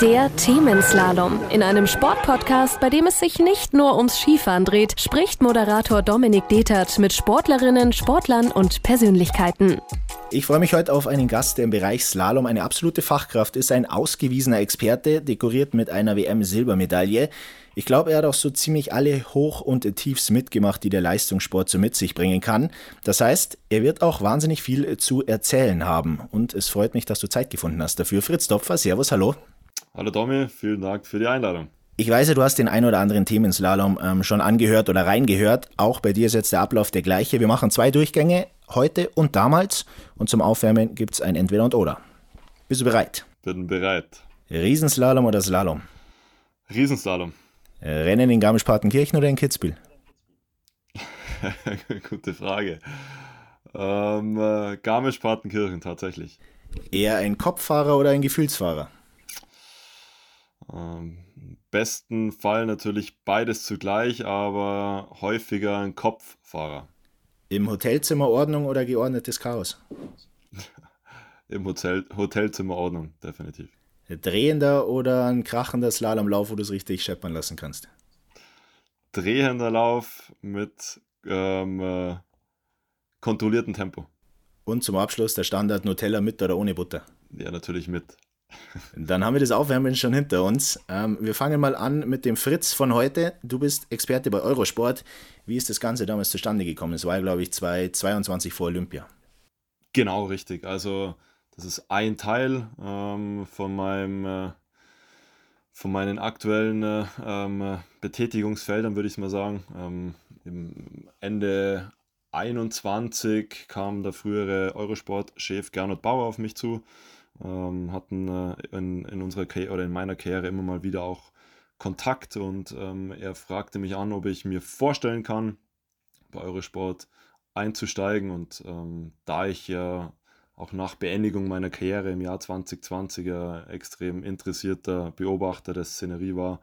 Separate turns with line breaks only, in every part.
Der Themenslalom. In einem Sportpodcast, bei dem es sich nicht nur ums Skifahren dreht, spricht Moderator Dominik Detert mit Sportlerinnen, Sportlern und Persönlichkeiten.
Ich freue mich heute auf einen Gast, der im Bereich Slalom eine absolute Fachkraft ist, ein ausgewiesener Experte, dekoriert mit einer WM-Silbermedaille. Ich glaube, er hat auch so ziemlich alle Hoch- und Tiefs mitgemacht, die der Leistungssport so mit sich bringen kann. Das heißt, er wird auch wahnsinnig viel zu erzählen haben. Und es freut mich, dass du Zeit gefunden hast dafür. Fritz Dopfer, Servus, hallo.
Hallo Tommy, vielen Dank für die Einladung.
Ich weiß ja, du hast den ein oder anderen Themenslalom ähm, schon angehört oder reingehört. Auch bei dir ist jetzt der Ablauf der gleiche. Wir machen zwei Durchgänge, heute und damals. Und zum Aufwärmen gibt es ein Entweder und Oder. Bist du bereit?
Bin bereit.
Riesenslalom oder Slalom?
Riesenslalom.
Rennen in Garmisch-Partenkirchen oder in Kitzbühel?
Gute Frage. Ähm, äh, Garmisch-Partenkirchen tatsächlich.
Eher ein Kopffahrer oder ein Gefühlsfahrer?
Ähm, besten Fall natürlich beides zugleich, aber häufiger ein Kopffahrer.
Im Hotelzimmer Ordnung oder geordnetes Chaos?
Im Hotel, Hotelzimmer Ordnung, definitiv.
Drehender oder ein krachender Slalomlauf, wo du es richtig scheppern lassen kannst?
Drehender Lauf mit ähm, äh, kontrolliertem Tempo.
Und zum Abschluss der Standard Nutella mit oder ohne Butter?
Ja, natürlich mit.
Dann haben wir das Aufwärmen schon hinter uns. Ähm, wir fangen mal an mit dem Fritz von heute. Du bist Experte bei Eurosport. Wie ist das Ganze damals zustande gekommen? Es war, glaube ich, 2022 vor Olympia.
Genau, richtig. Also, das ist ein Teil ähm, von meinem. Äh, von meinen aktuellen äh, ähm, Betätigungsfeldern, würde ich mal sagen. Ähm, Im Ende 21 kam der frühere Eurosport-Chef Gernot Bauer auf mich zu ähm, hatten äh, in, in unserer Karriere oder in meiner Karriere immer mal wieder auch Kontakt und ähm, er fragte mich an, ob ich mir vorstellen kann, bei Eurosport einzusteigen. Und ähm, da ich ja auch nach Beendigung meiner Karriere im Jahr 2020 ja extrem interessierter Beobachter der Szenerie war,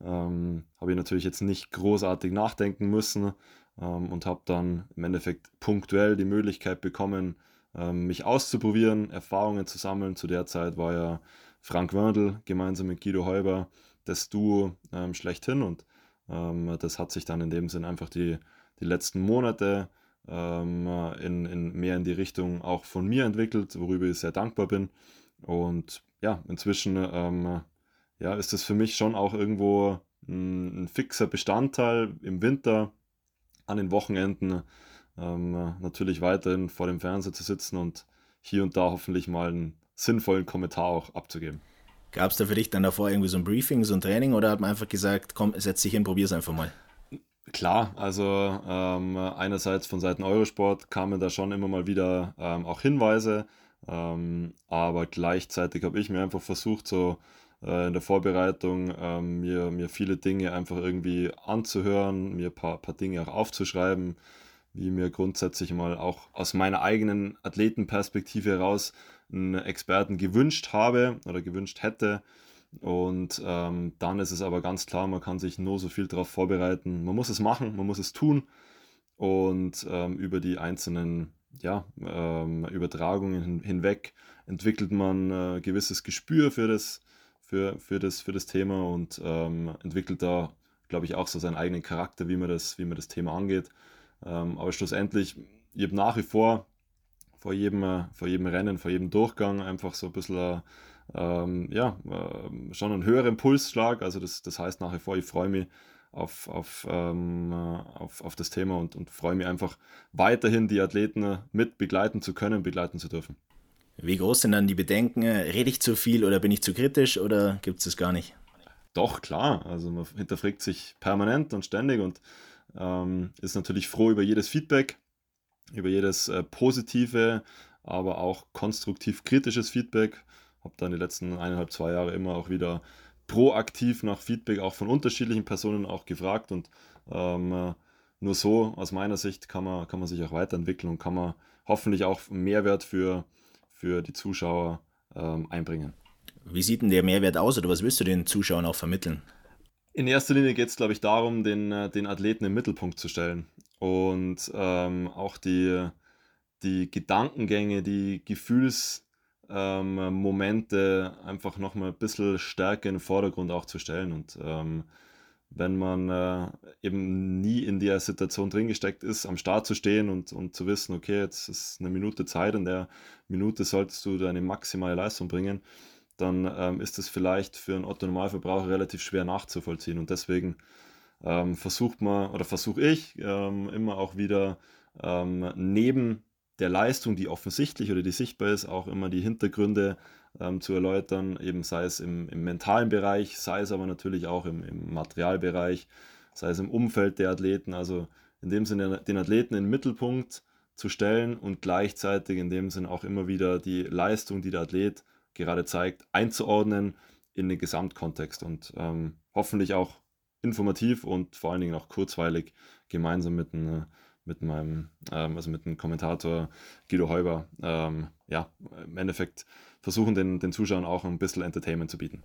ähm, habe ich natürlich jetzt nicht großartig nachdenken müssen ähm, und habe dann im Endeffekt punktuell die Möglichkeit bekommen, mich auszuprobieren, Erfahrungen zu sammeln. Zu der Zeit war ja Frank Wörndl gemeinsam mit Guido Heuber das Duo ähm, schlechthin und ähm, das hat sich dann in dem Sinn einfach die, die letzten Monate ähm, in, in mehr in die Richtung auch von mir entwickelt, worüber ich sehr dankbar bin. Und ja, inzwischen ähm, ja, ist es für mich schon auch irgendwo ein, ein fixer Bestandteil im Winter an den Wochenenden ähm, natürlich weiterhin vor dem Fernseher zu sitzen und hier und da hoffentlich mal einen sinnvollen Kommentar auch abzugeben.
Gab es da für dich dann davor irgendwie so ein Briefing, so ein Training oder hat man einfach gesagt, komm, setz dich hin, probier's einfach mal?
Klar, also ähm, einerseits von Seiten Eurosport kamen da schon immer mal wieder ähm, auch Hinweise, ähm, aber gleichzeitig habe ich mir einfach versucht, so äh, in der Vorbereitung ähm, mir, mir viele Dinge einfach irgendwie anzuhören, mir ein paar, paar Dinge auch aufzuschreiben, wie mir grundsätzlich mal auch aus meiner eigenen Athletenperspektive heraus einen Experten gewünscht habe oder gewünscht hätte. Und ähm, dann ist es aber ganz klar, man kann sich nur so viel darauf vorbereiten. Man muss es machen, man muss es tun. Und ähm, über die einzelnen ja, ähm, Übertragungen hin, hinweg entwickelt man äh, gewisses Gespür für das, für, für das, für das Thema und ähm, entwickelt da, glaube ich, auch so seinen eigenen Charakter, wie man das, wie man das Thema angeht. Ähm, aber schlussendlich, ich habe nach wie vor vor jedem, äh, vor jedem Rennen, vor jedem Durchgang einfach so ein bisschen, ähm, ja, äh, schon einen höheren Pulsschlag. Also das, das heißt nach wie vor, ich freue mich auf, auf, ähm, äh, auf, auf das Thema und, und freue mich einfach weiterhin die Athleten mit begleiten zu können, begleiten zu dürfen.
Wie groß sind dann die Bedenken? Rede ich zu viel oder bin ich zu kritisch oder gibt es das gar nicht?
Doch, klar. Also man hinterfragt sich permanent und ständig und ähm, ist natürlich froh über jedes Feedback, über jedes äh, positive, aber auch konstruktiv kritisches Feedback. Habe dann die letzten eineinhalb, zwei Jahre immer auch wieder proaktiv nach Feedback auch von unterschiedlichen Personen auch gefragt und ähm, äh, nur so aus meiner Sicht kann man, kann man sich auch weiterentwickeln und kann man hoffentlich auch Mehrwert für, für die Zuschauer ähm, einbringen.
Wie sieht denn der Mehrwert aus oder was willst du den Zuschauern auch vermitteln?
In erster Linie geht es, glaube ich, darum, den, äh, den Athleten im Mittelpunkt zu stellen und ähm, auch die, die Gedankengänge, die Gefühlswelten ähm, einfach nochmal ein bisschen stärker in den Vordergrund auch zu stellen. Und ähm, wenn man äh, eben nie in der Situation drin gesteckt ist, am Start zu stehen und, und zu wissen, okay, jetzt ist eine Minute Zeit, in der Minute solltest du deine maximale Leistung bringen, dann ähm, ist es vielleicht für einen Otto-Normalverbraucher relativ schwer nachzuvollziehen. Und deswegen ähm, versucht man oder versuche ich ähm, immer auch wieder ähm, neben der Leistung, die offensichtlich oder die sichtbar ist, auch immer die Hintergründe ähm, zu erläutern, eben sei es im, im, mentalen Bereich, sei es aber natürlich auch im, im, Materialbereich, sei es im Umfeld der Athleten, also in dem Sinne den Athleten in den Mittelpunkt zu stellen und gleichzeitig in dem Sinne auch immer wieder die Leistung, die der Athlet gerade zeigt, einzuordnen in den Gesamtkontext und ähm, hoffentlich auch informativ und vor allen Dingen auch kurzweilig gemeinsam mit einem äh, mit meinem, ähm, also mit dem Kommentator Guido Heuber, ähm, ja, im Endeffekt versuchen den, den Zuschauern auch ein bisschen Entertainment zu bieten.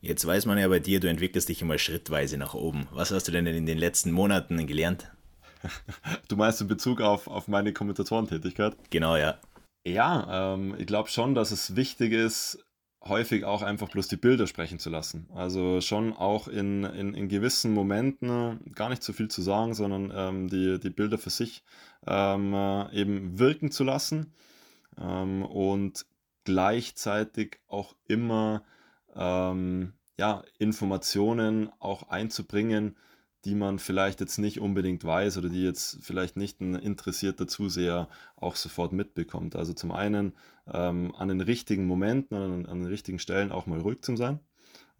Jetzt weiß man ja bei dir, du entwickelst dich immer schrittweise nach oben. Was hast du denn in den letzten Monaten gelernt?
Du meinst in Bezug auf, auf meine Kommentatorentätigkeit?
Genau, ja.
Ja, ähm, ich glaube schon, dass es wichtig ist, häufig auch einfach bloß die Bilder sprechen zu lassen. Also schon auch in, in, in gewissen Momenten gar nicht so viel zu sagen, sondern ähm, die, die Bilder für sich ähm, äh, eben wirken zu lassen ähm, und gleichzeitig auch immer ähm, ja, Informationen auch einzubringen, die man vielleicht jetzt nicht unbedingt weiß oder die jetzt vielleicht nicht ein interessierter Zuseher auch sofort mitbekommt. Also zum einen ähm, an den richtigen Momenten, an, an, den richtigen Stellen auch mal ruhig zu sein,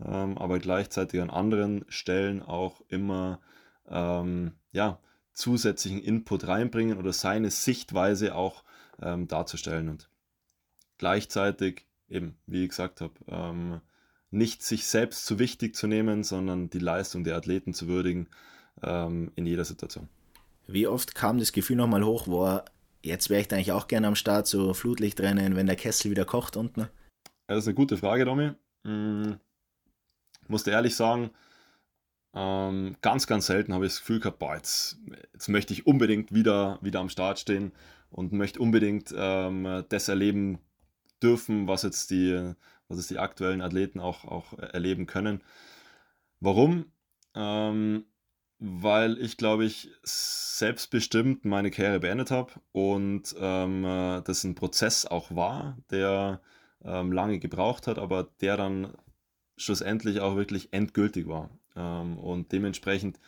ähm, aber gleichzeitig an anderen Stellen auch immer ähm, ja, zusätzlichen Input reinbringen oder seine Sichtweise auch ähm, darzustellen und gleichzeitig eben, wie ich gesagt habe, ähm, nicht sich selbst zu wichtig zu nehmen, sondern die Leistung der Athleten zu würdigen ähm, in jeder Situation.
Wie oft kam das Gefühl nochmal hoch, wo jetzt wäre ich eigentlich auch gerne am Start, so Flutlichtrennen, wenn der Kessel wieder kocht unten?
Das ist eine gute Frage, Domi. Hm, musste ehrlich sagen, ähm, ganz, ganz selten habe ich das Gefühl gehabt, boah, jetzt, jetzt möchte ich unbedingt wieder, wieder am Start stehen und möchte unbedingt ähm, das erleben dürfen, was jetzt die, was es die aktuellen Athleten auch, auch erleben können. Warum? Ähm, weil ich, glaube ich, selbstbestimmt meine Karriere beendet habe und ähm, äh, das ein Prozess auch war, der ähm, lange gebraucht hat, aber der dann schlussendlich auch wirklich endgültig war. Ähm, und dementsprechend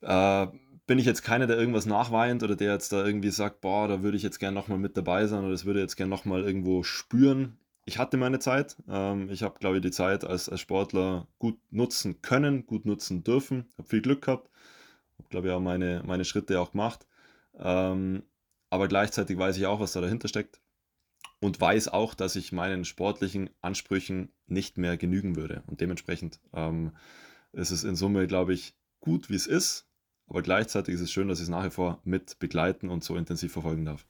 äh, bin ich jetzt keiner, der irgendwas nachweint oder der jetzt da irgendwie sagt, boah, da würde ich jetzt gerne nochmal mit dabei sein oder das würde jetzt gerne nochmal irgendwo spüren ich hatte meine Zeit. Ähm, ich habe, glaube ich, die Zeit als, als Sportler gut nutzen können, gut nutzen dürfen. Habe viel Glück gehabt. Habe, glaube ich, auch meine, meine Schritte auch gemacht. Ähm, aber gleichzeitig weiß ich auch, was da dahinter steckt. Und weiß auch, dass ich meinen sportlichen Ansprüchen nicht mehr genügen würde. Und dementsprechend ähm, ist es in Summe, glaube ich, gut, wie es ist. Aber gleichzeitig ist es schön, dass ich es nach wie vor mit begleiten und so intensiv verfolgen darf.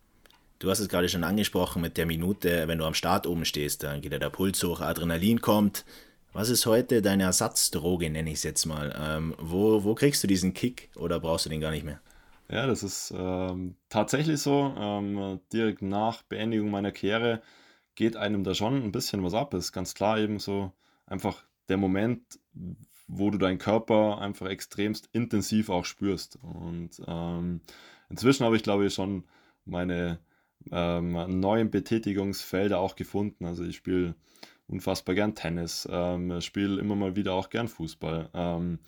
Du hast es gerade schon angesprochen mit der Minute, wenn du am Start oben stehst, dann geht ja der Puls hoch, Adrenalin kommt. Was ist heute deine Ersatzdroge, nenne ich es jetzt mal? Ähm, wo, wo kriegst du diesen Kick oder brauchst du den gar nicht mehr?
Ja, das ist ähm, tatsächlich so. Ähm, direkt nach Beendigung meiner Karriere geht einem da schon ein bisschen was ab. Ist ganz klar eben so einfach der Moment, wo du deinen Körper einfach extremst intensiv auch spürst. Und ähm, inzwischen habe ich, glaube ich, schon meine ähm, neuen Betätigungsfelder auch gefunden. Also ich spiele unfassbar gern Tennis, ähm, spiele immer mal wieder auch gern Fußball. Ähm,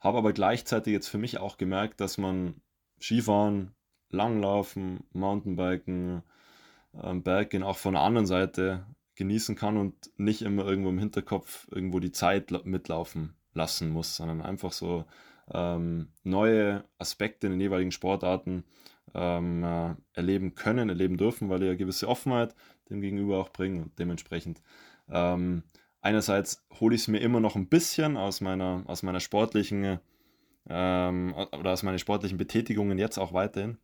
habe aber gleichzeitig jetzt für mich auch gemerkt, dass man Skifahren, Langlaufen, Mountainbiken, ähm, Berggehen auch von der anderen Seite genießen kann und nicht immer irgendwo im Hinterkopf irgendwo die Zeit mitlaufen lassen muss, sondern einfach so ähm, neue Aspekte in den jeweiligen Sportarten ähm, äh, erleben können, erleben dürfen, weil die eine gewisse Offenheit dem Gegenüber auch bringen und dementsprechend ähm, einerseits hole ich es mir immer noch ein bisschen aus meiner, aus meiner sportlichen ähm, oder aus meinen sportlichen Betätigungen jetzt auch weiterhin,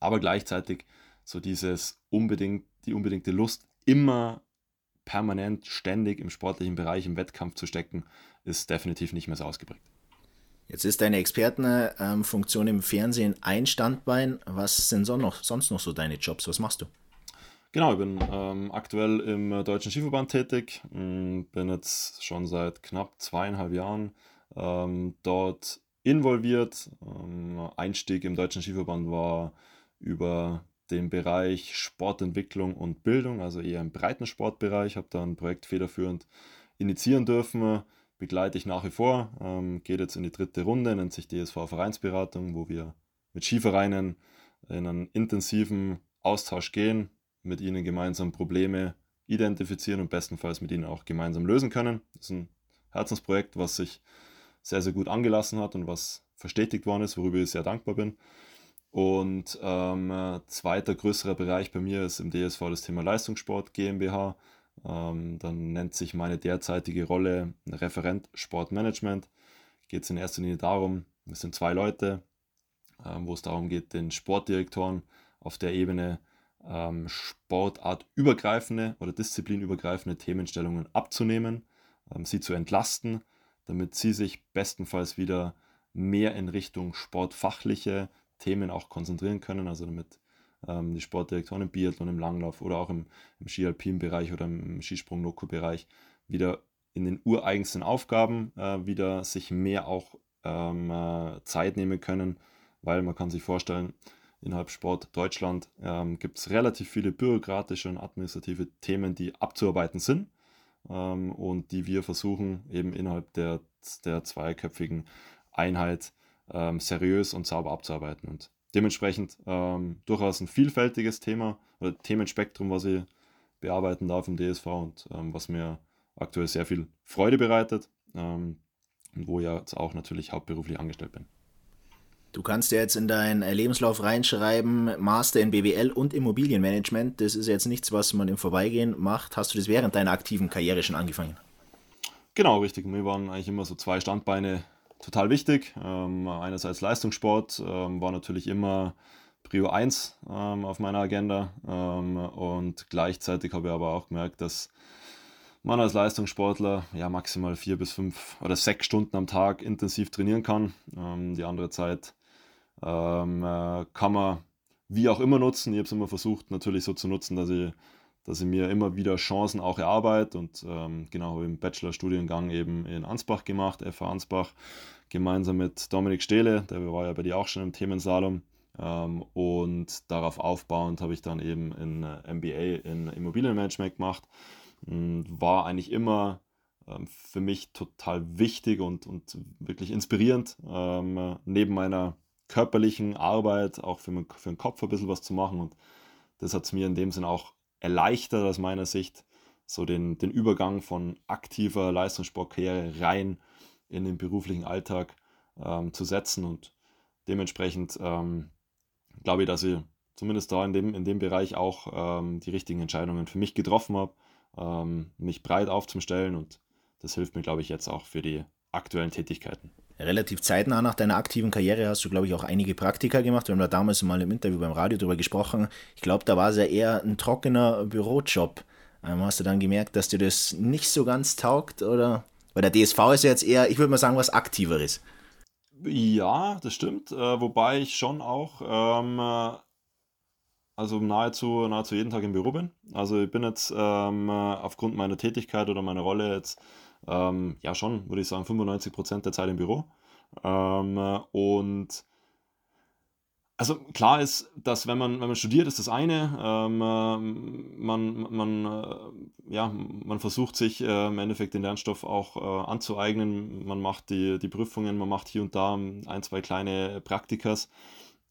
aber gleichzeitig so dieses unbedingt, die unbedingte Lust immer permanent, ständig im sportlichen Bereich, im Wettkampf zu stecken, ist definitiv nicht mehr so ausgeprägt.
Jetzt ist deine Expertenfunktion im Fernsehen ein Standbein. Was sind sonst noch, sonst noch so deine Jobs? Was machst du?
Genau, ich bin ähm, aktuell im äh, Deutschen Skiverband tätig, mm, bin jetzt schon seit knapp zweieinhalb Jahren ähm, dort involviert. Ähm, Einstieg im Deutschen Skiverband war über den Bereich Sportentwicklung und Bildung, also eher im breiten Sportbereich, habe da ein Projekt federführend initiieren dürfen, begleite ich nach wie vor, ähm, geht jetzt in die dritte Runde, nennt sich DSV Vereinsberatung, wo wir mit Skivereinen in einen intensiven Austausch gehen, mit ihnen gemeinsam Probleme identifizieren und bestenfalls mit ihnen auch gemeinsam lösen können. Das ist ein Herzensprojekt, was sich sehr, sehr gut angelassen hat und was verstetigt worden ist, worüber ich sehr dankbar bin. Und ähm, zweiter größerer Bereich bei mir ist im DSV das Thema Leistungssport GmbH. Ähm, dann nennt sich meine derzeitige Rolle Referent Sportmanagement. Geht es in erster Linie darum, es sind zwei Leute, ähm, wo es darum geht, den Sportdirektoren auf der Ebene ähm, sportartübergreifende oder disziplinübergreifende Themenstellungen abzunehmen, ähm, sie zu entlasten, damit sie sich bestenfalls wieder mehr in Richtung sportfachliche Themen auch konzentrieren können, also damit ähm, die Sportdirektoren im Biathlon, im Langlauf oder auch im, im Ski-Alpin-Bereich oder im Skisprung-Noko-Bereich wieder in den ureigensten Aufgaben äh, wieder sich mehr auch ähm, äh, Zeit nehmen können, weil man kann sich vorstellen, innerhalb Sport Deutschland ähm, gibt es relativ viele bürokratische und administrative Themen, die abzuarbeiten sind ähm, und die wir versuchen eben innerhalb der, der zweiköpfigen Einheit ähm, seriös und sauber abzuarbeiten. Und dementsprechend ähm, durchaus ein vielfältiges Thema oder Themenspektrum, was ich bearbeiten darf im DSV und ähm, was mir aktuell sehr viel Freude bereitet ähm, und wo ich jetzt auch natürlich hauptberuflich angestellt bin.
Du kannst ja jetzt in deinen Lebenslauf reinschreiben, Master in BWL und Immobilienmanagement. Das ist jetzt nichts, was man im Vorbeigehen macht. Hast du das während deiner aktiven Karriere schon angefangen?
Genau, richtig. Mir waren eigentlich immer so zwei Standbeine total wichtig. Ähm, einerseits Leistungssport ähm, war natürlich immer Prio 1 ähm, auf meiner Agenda ähm, und gleichzeitig habe ich aber auch gemerkt, dass man als Leistungssportler ja maximal vier bis fünf oder sechs Stunden am Tag intensiv trainieren kann. Ähm, die andere Zeit äh, kann man wie auch immer nutzen. Ich habe es immer versucht natürlich so zu nutzen, dass ich dass ich mir immer wieder Chancen auch erarbeite und ähm, genau habe im Bachelorstudiengang eben in Ansbach gemacht, FH Ansbach, gemeinsam mit Dominik Stehle, der war ja bei dir auch schon im Themensalon ähm, und darauf aufbauend habe ich dann eben in äh, MBA in Immobilienmanagement gemacht, war eigentlich immer ähm, für mich total wichtig und, und wirklich inspirierend, ähm, neben meiner körperlichen Arbeit auch für, mein, für den Kopf ein bisschen was zu machen und das hat es mir in dem Sinn auch erleichtert aus meiner Sicht, so den, den Übergang von aktiver Leistungssportkarriere rein in den beruflichen Alltag ähm, zu setzen. Und dementsprechend ähm, glaube ich, dass ich zumindest da in dem, in dem Bereich auch ähm, die richtigen Entscheidungen für mich getroffen habe, ähm, mich breit aufzustellen und das hilft mir, glaube ich, jetzt auch für die aktuellen Tätigkeiten.
Relativ zeitnah nach deiner aktiven Karriere hast du, glaube ich, auch einige Praktika gemacht. Wir haben da damals mal im Interview beim Radio darüber gesprochen. Ich glaube, da war es ja eher ein trockener Bürojob. Ähm, hast du dann gemerkt, dass dir das nicht so ganz taugt? Oder? Weil der DSV ist ja jetzt eher, ich würde mal sagen, was Aktiveres.
Ja, das stimmt. Äh, wobei ich schon auch ähm, äh, also nahezu, nahezu jeden Tag im Büro bin. Also ich bin jetzt ähm, aufgrund meiner Tätigkeit oder meiner Rolle jetzt ähm, ja schon, würde ich sagen, 95 Prozent der Zeit im Büro. Ähm, und also klar ist, dass wenn man, wenn man studiert, ist das eine. Ähm, man, man, äh, ja, man versucht sich äh, im Endeffekt den Lernstoff auch äh, anzueignen. Man macht die, die Prüfungen, man macht hier und da ein, zwei kleine Praktikas.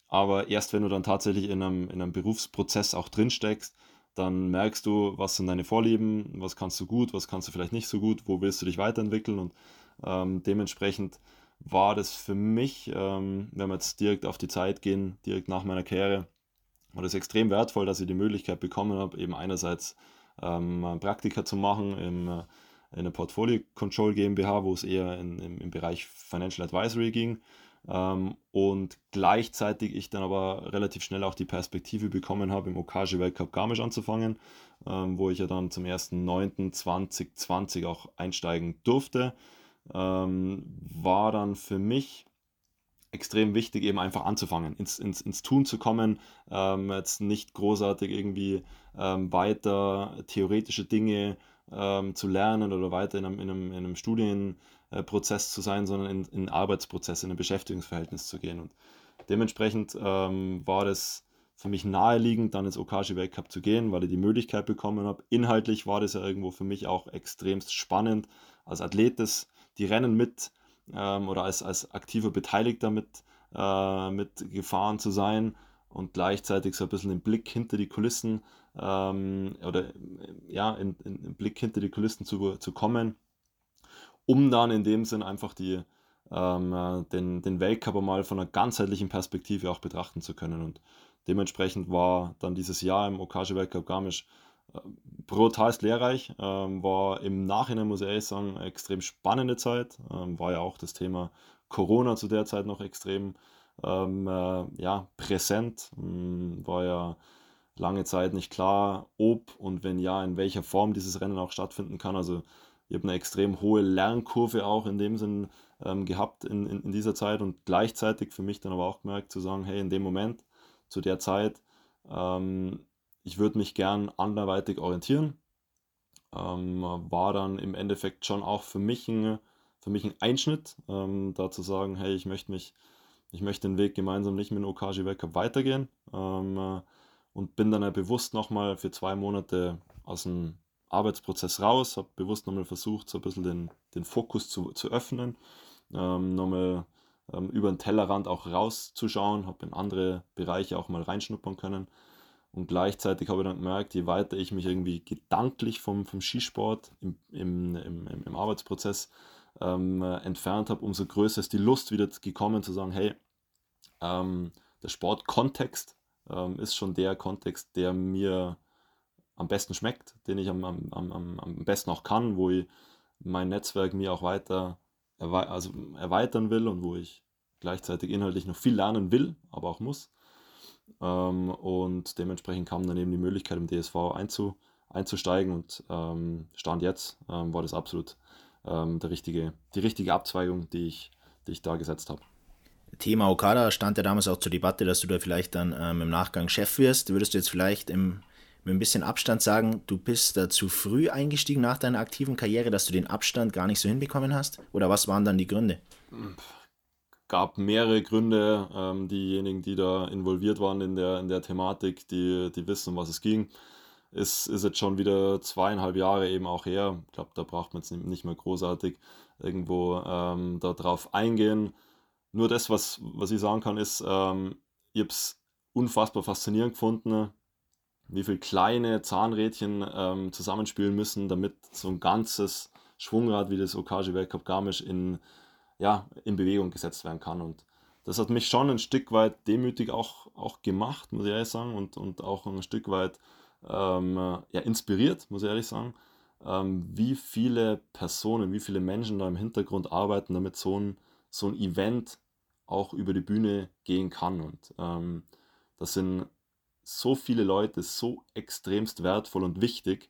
Aber erst wenn du dann tatsächlich in einem, in einem Berufsprozess auch drin steckst, dann merkst du, was sind deine Vorlieben, was kannst du gut, was kannst du vielleicht nicht so gut, wo willst du dich weiterentwickeln? Und ähm, dementsprechend war das für mich, ähm, wenn wir jetzt direkt auf die Zeit gehen, direkt nach meiner Karriere, war das extrem wertvoll, dass ich die Möglichkeit bekommen habe, eben einerseits ähm, Praktika zu machen im, äh, in der Portfolio Control GmbH, wo es eher in, im, im Bereich Financial Advisory ging und gleichzeitig ich dann aber relativ schnell auch die Perspektive bekommen habe, im Okage Weltcup Garmisch anzufangen, ähm, wo ich ja dann zum 1.9.2020 auch einsteigen durfte. Ähm, war dann für mich extrem wichtig, eben einfach anzufangen, ins, ins, ins Tun zu kommen, ähm, jetzt nicht großartig irgendwie ähm, weiter theoretische Dinge ähm, zu lernen oder weiter in einem, in einem, in einem Studienprozess zu sein, sondern in, in Arbeitsprozess, in ein Beschäftigungsverhältnis zu gehen. Und dementsprechend ähm, war das für mich naheliegend, dann ins Okashi Weltcup zu gehen, weil ich die Möglichkeit bekommen habe. Inhaltlich war das ja irgendwo für mich auch extremst spannend, als Athlet das, die Rennen mit ähm, oder als, als aktiver Beteiligter mit, äh, mit gefahren zu sein und gleichzeitig so ein bisschen den Blick hinter die Kulissen ähm, oder ja, in, in, in, Blick hinter die Kulissen zu, zu kommen, um dann in dem Sinn einfach die, ähm, äh, den, den Weltcup mal von einer ganzheitlichen Perspektive auch betrachten zu können. Und dementsprechend war dann dieses Jahr im Okage Weltcup Garmisch äh, brutal lehrreich. Ähm, war im Nachhinein, muss ich ehrlich sagen, eine extrem spannende Zeit. Ähm, war ja auch das Thema Corona zu der Zeit noch extrem ähm, äh, ja, präsent. Ähm, war ja lange Zeit nicht klar, ob und wenn ja, in welcher Form dieses Rennen auch stattfinden kann. Also ich habe eine extrem hohe Lernkurve auch in dem Sinn ähm, gehabt in, in, in, dieser Zeit und gleichzeitig für mich dann aber auch gemerkt zu sagen, hey, in dem Moment, zu der Zeit, ähm, ich würde mich gern anderweitig orientieren. Ähm, war dann im Endeffekt schon auch für mich ein, für mich ein Einschnitt, ähm, da zu sagen, hey, ich möchte mich, ich möchte den Weg gemeinsam nicht mit dem Okaji Weltcup weitergehen ähm, äh, und bin dann ja bewusst nochmal für zwei Monate aus dem Arbeitsprozess raus, habe bewusst nochmal versucht, so ein bisschen den, den Fokus zu, zu öffnen, ähm, nochmal ähm, über den Tellerrand auch rauszuschauen, habe in andere Bereiche auch mal reinschnuppern können. Und gleichzeitig habe ich dann gemerkt, je weiter ich mich irgendwie gedanklich vom, vom Skisport im, im, im, im Arbeitsprozess ähm, entfernt habe, umso größer ist die Lust wieder gekommen zu sagen, hey, ähm, der Sportkontext ähm, ist schon der Kontext, der mir am besten schmeckt, den ich am, am, am, am besten auch kann, wo ich mein Netzwerk mir auch weiter erwe also erweitern will und wo ich gleichzeitig inhaltlich noch viel lernen will, aber auch muss. Ähm, und dementsprechend kam dann eben die Möglichkeit, im DSV einzu, einzusteigen und ähm, Stand jetzt ähm, war das absolut ähm, der richtige, die richtige Abzweigung, die ich, die ich da gesetzt habe.
Thema Okada stand ja damals auch zur Debatte, dass du da vielleicht dann ähm, im Nachgang Chef wirst. Würdest du jetzt vielleicht im, mit ein bisschen Abstand sagen, du bist da zu früh eingestiegen nach deiner aktiven Karriere, dass du den Abstand gar nicht so hinbekommen hast? Oder was waren dann die Gründe?
gab mehrere Gründe. Ähm, diejenigen, die da involviert waren in der, in der Thematik, die, die wissen, um was es ging. Ist, ist jetzt schon wieder zweieinhalb Jahre eben auch her. Ich glaube, da braucht man jetzt nicht mehr großartig irgendwo ähm, darauf eingehen. Nur das, was, was ich sagen kann, ist, ähm, ich habe es unfassbar faszinierend gefunden, wie viele kleine Zahnrädchen ähm, zusammenspielen müssen, damit so ein ganzes Schwungrad wie das Okaji Weltcup Garmisch in, ja, in Bewegung gesetzt werden kann. Und das hat mich schon ein Stück weit demütig auch, auch gemacht, muss ich ehrlich sagen, und, und auch ein Stück weit ähm, ja, inspiriert, muss ich ehrlich sagen, ähm, wie viele Personen, wie viele Menschen da im Hintergrund arbeiten, damit so ein, so ein Event auch über die Bühne gehen kann. Und ähm, das sind so viele Leute so extremst wertvoll und wichtig,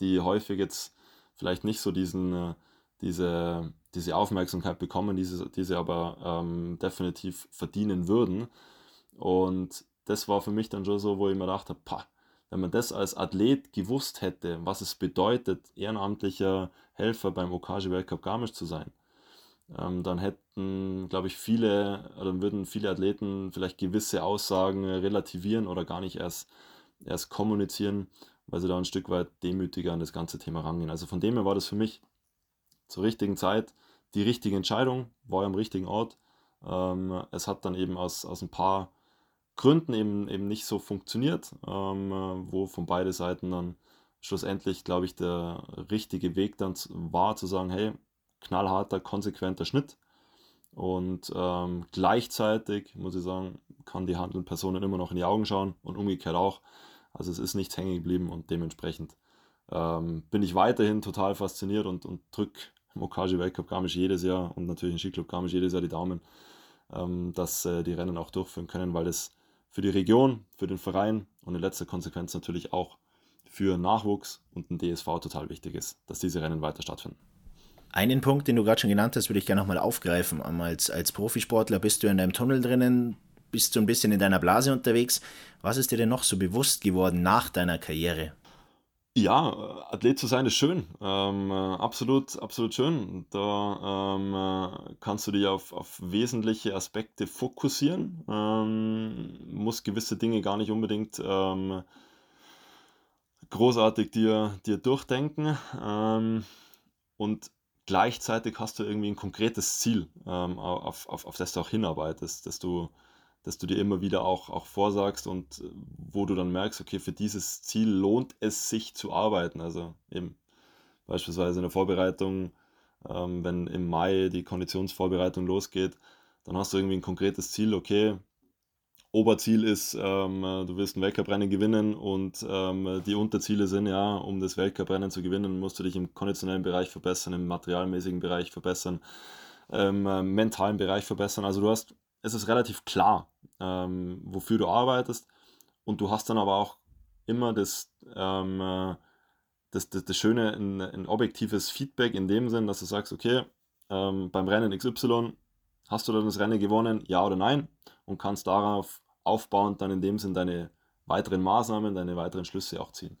die häufig jetzt vielleicht nicht so diesen, äh, diese, diese Aufmerksamkeit bekommen, die sie, die sie aber ähm, definitiv verdienen würden. Und das war für mich dann schon so, wo ich mir dachte, pah, wenn man das als Athlet gewusst hätte, was es bedeutet, ehrenamtlicher Helfer beim Okage Weltcup Garmisch zu sein, ähm, dann hätten, glaube ich, viele, oder würden viele Athleten vielleicht gewisse Aussagen relativieren oder gar nicht erst, erst kommunizieren, weil sie da ein Stück weit demütiger an das ganze Thema rangehen. Also von dem her war das für mich zur richtigen Zeit die richtige Entscheidung, war am richtigen Ort. Ähm, es hat dann eben aus, aus ein paar Gründen eben, eben nicht so funktioniert, ähm, wo von beiden Seiten dann schlussendlich, glaube ich, der richtige Weg dann war, zu sagen, hey, knallharter, konsequenter Schnitt. Und ähm, gleichzeitig, muss ich sagen, kann die handelnden Personen immer noch in die Augen schauen und umgekehrt auch. Also es ist nichts hängen geblieben und dementsprechend ähm, bin ich weiterhin total fasziniert und, und drücke im Okaji Weltcup Garmisch jedes Jahr und natürlich im Skiclub Garmisch jedes Jahr die Daumen, ähm, dass äh, die Rennen auch durchführen können, weil das für die Region, für den Verein und in letzter Konsequenz natürlich auch für Nachwuchs und den DSV total wichtig ist, dass diese Rennen weiter stattfinden.
Einen Punkt, den du gerade schon genannt hast, würde ich gerne nochmal aufgreifen. Als, als Profisportler bist du in deinem Tunnel drinnen, bist du ein bisschen in deiner Blase unterwegs. Was ist dir denn noch so bewusst geworden nach deiner Karriere?
Ja, Athlet zu sein ist schön. Ähm, äh, absolut, absolut schön. Da ähm, äh, kannst du dich auf, auf wesentliche Aspekte fokussieren. Ähm, musst gewisse Dinge gar nicht unbedingt ähm, großartig dir, dir durchdenken. Ähm, und gleichzeitig hast du irgendwie ein konkretes Ziel, ähm, auf, auf, auf das du auch hinarbeitest, dass du dass du dir immer wieder auch, auch vorsagst und äh, wo du dann merkst, okay, für dieses Ziel lohnt es sich zu arbeiten. Also eben beispielsweise in der Vorbereitung, ähm, wenn im Mai die Konditionsvorbereitung losgeht, dann hast du irgendwie ein konkretes Ziel, okay, Oberziel ist, ähm, äh, du willst ein Weltcuprennen gewinnen und ähm, die Unterziele sind ja, um das Weltcuprennen zu gewinnen, musst du dich im konditionellen Bereich verbessern, im materialmäßigen Bereich verbessern, im äh, mentalen Bereich verbessern. Also du hast es ist relativ klar, ähm, wofür du arbeitest und du hast dann aber auch immer das, ähm, äh, das, das, das Schöne, ein, ein, objektives Feedback in dem Sinn, dass du sagst, okay, ähm, beim Rennen XY hast du dann das Rennen gewonnen, ja oder nein und kannst darauf aufbauend dann in dem Sinn deine weiteren Maßnahmen, deine weiteren Schlüsse auch ziehen.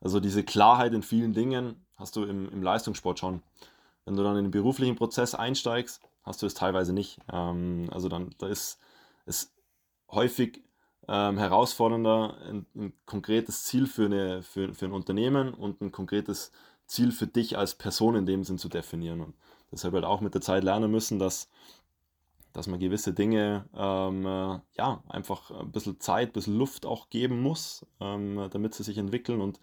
Also diese Klarheit in vielen Dingen hast du im, im Leistungssport schon. Wenn du dann in den beruflichen Prozess einsteigst, hast du es teilweise nicht. Ähm, also dann da ist es häufig ähm, herausfordernder, ein, ein, konkretes Ziel für, eine, für, für ein Unternehmen und ein konkretes Ziel für dich als Person in dem Sinn zu definieren. Und deshalb halt auch mit der Zeit lernen müssen, dass, dass man gewisse Dinge ähm, äh, ja einfach ein bisschen Zeit, ein bisschen Luft auch geben muss, ähm, damit sie sich entwickeln und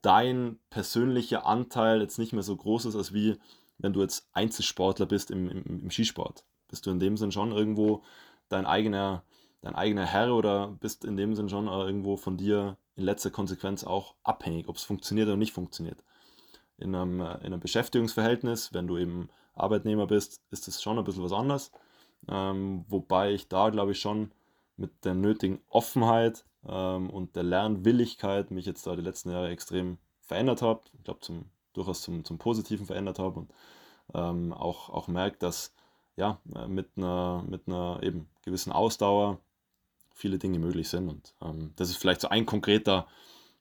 dein persönlicher Anteil jetzt nicht mehr so groß ist, als wie wenn du jetzt Einzelsportler bist im, im, im Skisport. Bist du in dem Sinn schon irgendwo dein eigener, dein eigener Herr oder bist in dem Sinn schon irgendwo von dir in letzter Konsequenz auch abhängig, ob es funktioniert oder nicht funktioniert. In einem, in einem Beschäftigungsverhältnis, wenn du eben Arbeitnehmer bist, ist es schon ein bisschen was anderes. Ähm, wobei ich da, glaube ich, schon mit der nötigen Offenheit ähm, und der Lernwilligkeit mich jetzt da die letzten Jahre extrem verändert habe. Ich glaube, zum durchaus zum, zum Positiven verändert habe und ähm, auch, auch merkt, dass ja, äh, mit einer, mit einer eben gewissen Ausdauer viele Dinge möglich sind. Und ähm, das ist vielleicht so ein konkreter,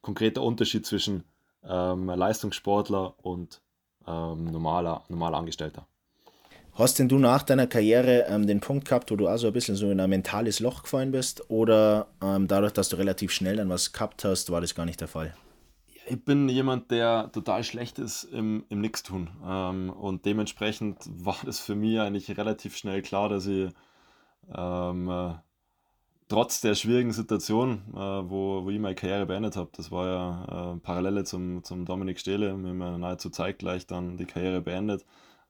konkreter Unterschied zwischen ähm, Leistungssportler und ähm, normaler, normaler Angestellter.
Hast denn du nach deiner Karriere ähm, den Punkt gehabt, wo du also ein bisschen so in ein mentales Loch gefallen bist? Oder ähm, dadurch, dass du relativ schnell dann was gehabt hast, war das gar nicht der Fall?
ich bin jemand, der total schlecht ist im, im Nichtstun. Ähm, und dementsprechend war das für mich eigentlich relativ schnell klar, dass ich ähm, äh, trotz der schwierigen Situation, äh, wo, wo ich meine Karriere beendet habe, das war ja äh, Parallele zum, zum Dominik Stehle, wir haben ja nahezu zeitgleich dann die Karriere beendet.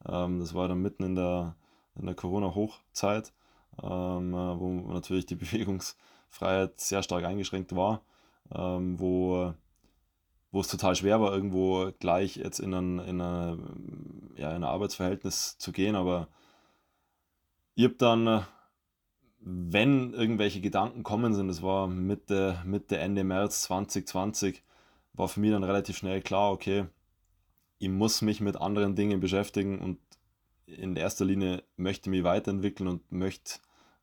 Ähm, das war dann mitten in der, in der Corona-Hochzeit, ähm, äh, wo natürlich die Bewegungsfreiheit sehr stark eingeschränkt war, ähm, wo wo es total schwer war, irgendwo gleich jetzt in ein, in eine, ja, in ein Arbeitsverhältnis zu gehen. Aber ich habe dann, wenn irgendwelche Gedanken kommen sind, das war Mitte, Mitte, Ende März 2020, war für mich dann relativ schnell klar, okay, ich muss mich mit anderen Dingen beschäftigen und in erster Linie möchte ich mich weiterentwickeln und möchte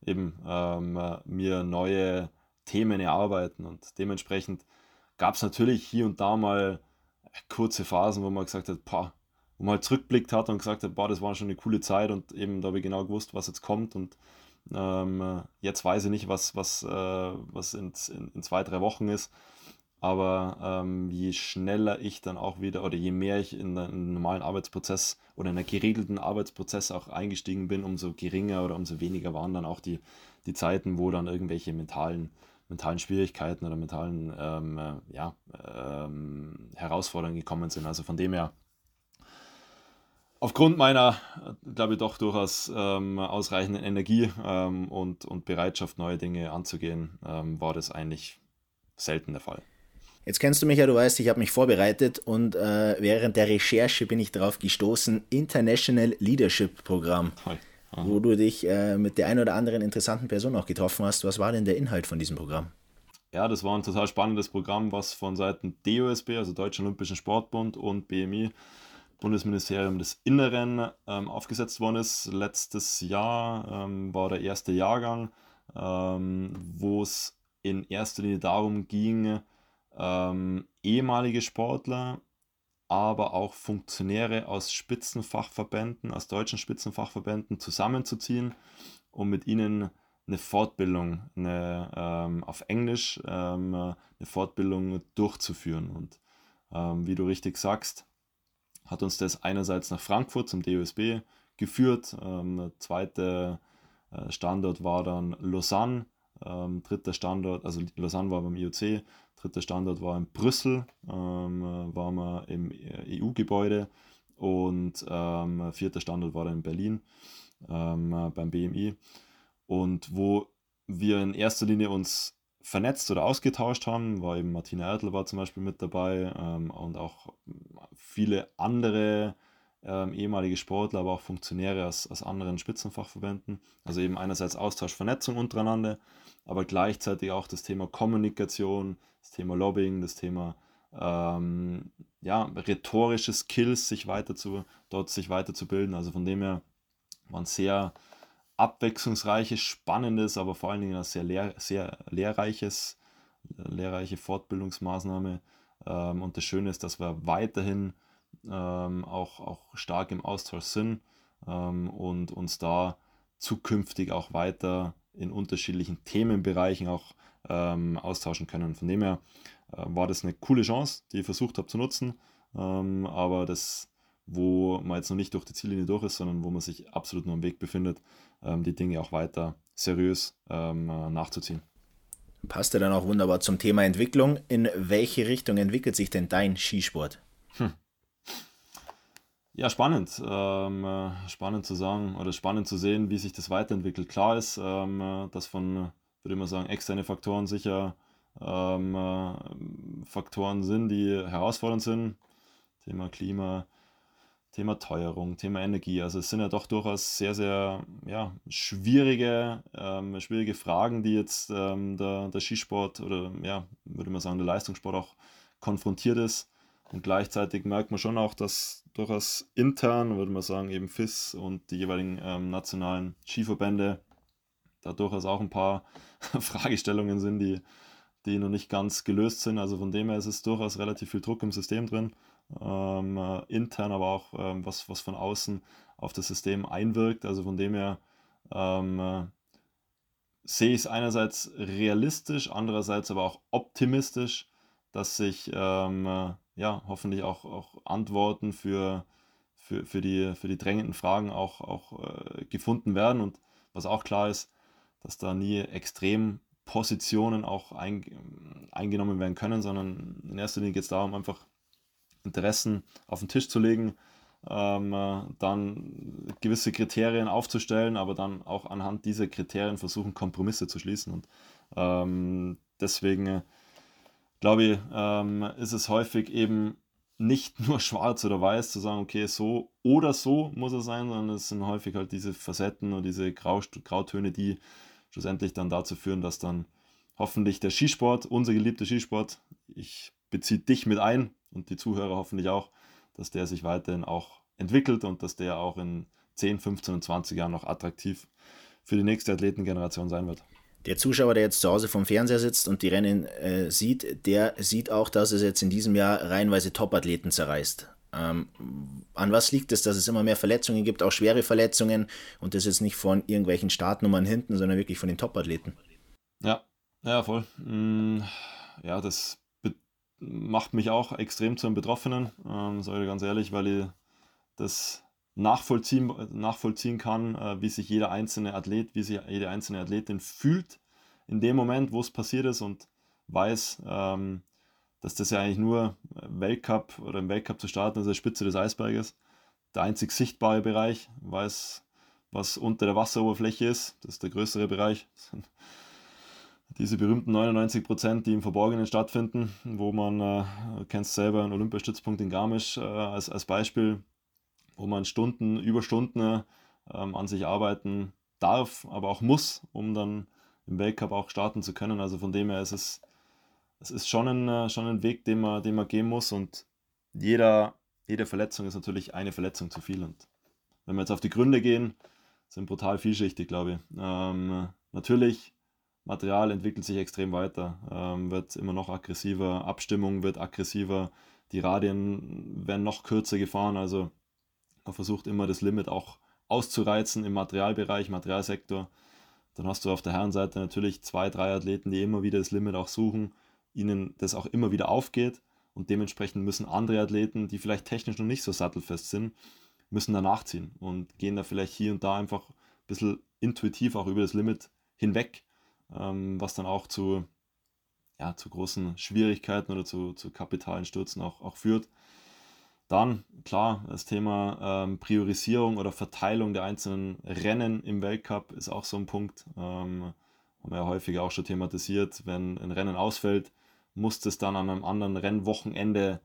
eben ähm, mir neue Themen erarbeiten und dementsprechend gab es natürlich hier und da mal kurze Phasen, wo man gesagt hat, boah, wo man halt zurückblickt hat und gesagt hat, boah, das war schon eine coole Zeit und eben da habe ich genau gewusst, was jetzt kommt und ähm, jetzt weiß ich nicht, was, was, äh, was in, in, in, zwei, drei Wochen ist. Aber ähm, je schneller ich dann auch wieder oder je mehr ich in einen normalen Arbeitsprozess oder in einen geregelten Arbeitsprozess auch eingestiegen bin, umso geringer oder umso weniger waren dann auch die, die Zeiten, wo dann irgendwelche mentalen mentalen Schwierigkeiten oder mentalen ähm, äh, ja, ähm, Herausforderungen gekommen sind. Also von dem her, aufgrund meiner, glaube ich, doch durchaus ähm, ausreichenden Energie ähm, und, und Bereitschaft, neue Dinge anzugehen, ähm, war das eigentlich selten der Fall.
Jetzt kennst du mich ja, du weißt, ich habe mich vorbereitet und äh, während der Recherche bin ich darauf gestoßen, International Leadership Programm. Toll wo du dich äh, mit der einen oder anderen interessanten Person auch getroffen hast. Was war denn der Inhalt von diesem Programm?
Ja, das war ein total spannendes Programm, was von Seiten DOSB, also Deutschen Olympischen Sportbund und BMI Bundesministerium des Inneren ähm, aufgesetzt worden ist. Letztes Jahr ähm, war der erste Jahrgang, ähm, wo es in erster Linie darum ging, ähm, ehemalige Sportler, aber auch Funktionäre aus Spitzenfachverbänden, aus deutschen Spitzenfachverbänden zusammenzuziehen, um mit ihnen eine Fortbildung eine, ähm, auf Englisch ähm, eine Fortbildung durchzuführen. Und ähm, wie du richtig sagst, hat uns das einerseits nach Frankfurt zum DOSB geführt. Ähm, der zweite äh, Standort war dann Lausanne. Ähm, dritter Standort, also Lausanne war beim IOC, dritter Standort war in Brüssel, ähm, waren wir im EU-Gebäude und ähm, vierter Standort war dann in Berlin ähm, beim BMI. Und wo wir in erster Linie uns vernetzt oder ausgetauscht haben, war eben Martina Ertl war zum Beispiel mit dabei ähm, und auch viele andere ähm, ehemalige Sportler, aber auch Funktionäre aus, aus anderen Spitzenfachverbänden. Also eben einerseits Austausch, Vernetzung untereinander, aber gleichzeitig auch das Thema Kommunikation, das Thema Lobbying, das Thema ähm, ja, rhetorische Skills, sich weiter zu, dort sich weiterzubilden. Also von dem her waren sehr abwechslungsreiches, spannendes, aber vor allen Dingen ein sehr, lehr sehr lehrreiches, lehrreiche Fortbildungsmaßnahme. Ähm, und das Schöne ist, dass wir weiterhin ähm, auch, auch stark im Austausch sind ähm, und uns da zukünftig auch weiter in unterschiedlichen Themenbereichen auch ähm, austauschen können. Von dem her äh, war das eine coole Chance, die ich versucht habe zu nutzen. Ähm, aber das wo man jetzt noch nicht durch die Ziellinie durch ist, sondern wo man sich absolut nur am Weg befindet, ähm, die Dinge auch weiter seriös ähm, äh, nachzuziehen.
Passt ja dann auch wunderbar zum Thema Entwicklung. In welche Richtung entwickelt sich denn dein Skisport? Hm.
Ja, spannend. Ähm, äh, spannend zu sagen oder spannend zu sehen, wie sich das weiterentwickelt. Klar ist, ähm, äh, dass von, würde ich sagen, externe Faktoren sicher ähm, äh, Faktoren sind, die herausfordernd sind. Thema Klima, Thema Teuerung, Thema Energie. Also es sind ja doch durchaus sehr, sehr ja, schwierige, ähm, schwierige Fragen, die jetzt ähm, der, der Skisport oder ja, würde man sagen, der Leistungssport auch konfrontiert ist. Und gleichzeitig merkt man schon auch, dass durchaus intern, würde man sagen, eben FIS und die jeweiligen ähm, nationalen Skiverbände da durchaus auch ein paar Fragestellungen sind, die, die noch nicht ganz gelöst sind. Also von dem her ist es durchaus relativ viel Druck im System drin ähm, äh, intern, aber auch ähm, was, was von außen auf das System einwirkt. Also von dem her ähm, äh, sehe ich es einerseits realistisch, andererseits aber auch optimistisch, dass sich ähm, äh, ja hoffentlich auch, auch Antworten für, für, für, die, für die drängenden Fragen auch, auch äh, gefunden werden. Und was auch klar ist, dass da nie extrem Positionen auch ein, eingenommen werden können, sondern in erster Linie geht es darum, einfach Interessen auf den Tisch zu legen, ähm, äh, dann gewisse Kriterien aufzustellen, aber dann auch anhand dieser Kriterien versuchen, Kompromisse zu schließen. Und ähm, deswegen glaube ich, ähm, ist es häufig eben nicht nur schwarz oder weiß zu sagen, okay, so oder so muss es sein, sondern es sind häufig halt diese Facetten und diese Grau Grautöne, die schlussendlich dann dazu führen, dass dann hoffentlich der Skisport, unser geliebter Skisport, ich beziehe dich mit ein, und die Zuhörer hoffentlich auch, dass der sich weiterhin auch entwickelt und dass der auch in 10, 15 und 20 Jahren noch attraktiv für die nächste Athletengeneration sein wird.
Der Zuschauer, der jetzt zu Hause vom Fernseher sitzt und die Rennen äh, sieht, der sieht auch, dass es jetzt in diesem Jahr reihenweise Topathleten zerreißt. Ähm, an was liegt es, dass es immer mehr Verletzungen gibt, auch schwere Verletzungen und das jetzt nicht von irgendwelchen Startnummern hinten, sondern wirklich von den Topathleten?
Ja, ja, voll. Mm, ja, das macht mich auch extrem zu einem Betroffenen, ähm, sage ich ganz ehrlich, weil ich das nachvollziehen, nachvollziehen kann, äh, wie sich jeder einzelne Athlet, wie sich jede einzelne Athletin fühlt in dem Moment, wo es passiert ist und weiß, ähm, dass das ja eigentlich nur Weltcup oder im Weltcup zu starten ist, der Spitze des Eisberges, der einzig sichtbare Bereich, weiß, was unter der Wasseroberfläche ist, das ist der größere Bereich, diese berühmten 99 Prozent, die im Verborgenen stattfinden, wo man, äh, kennst selber einen Olympiastützpunkt in Garmisch äh, als, als Beispiel, wo man Stunden, Überstunden äh, an sich arbeiten darf, aber auch muss, um dann im Weltcup auch starten zu können. Also von dem her ist es, es ist schon ein, äh, schon ein Weg, den man, den man gehen muss und jeder jede Verletzung ist natürlich eine Verletzung zu viel. Und wenn wir jetzt auf die Gründe gehen, sind brutal vielschichtig, glaube ich. Ähm, natürlich, Material entwickelt sich extrem weiter, ähm, wird immer noch aggressiver, Abstimmung wird aggressiver, die Radien werden noch kürzer gefahren, also man versucht immer das Limit auch auszureizen im Materialbereich, Materialsektor. Dann hast du auf der Herrenseite natürlich zwei, drei Athleten, die immer wieder das Limit auch suchen, ihnen das auch immer wieder aufgeht und dementsprechend müssen andere Athleten, die vielleicht technisch noch nicht so sattelfest sind, müssen da nachziehen und gehen da vielleicht hier und da einfach ein bisschen intuitiv auch über das Limit hinweg, ähm, was dann auch zu, ja, zu großen Schwierigkeiten oder zu, zu kapitalen Stürzen auch, auch führt. Dann, klar, das Thema ähm, Priorisierung oder Verteilung der einzelnen Rennen im Weltcup ist auch so ein Punkt. Ähm, haben wir ja häufiger auch schon thematisiert. Wenn ein Rennen ausfällt, muss es dann an einem anderen Rennwochenende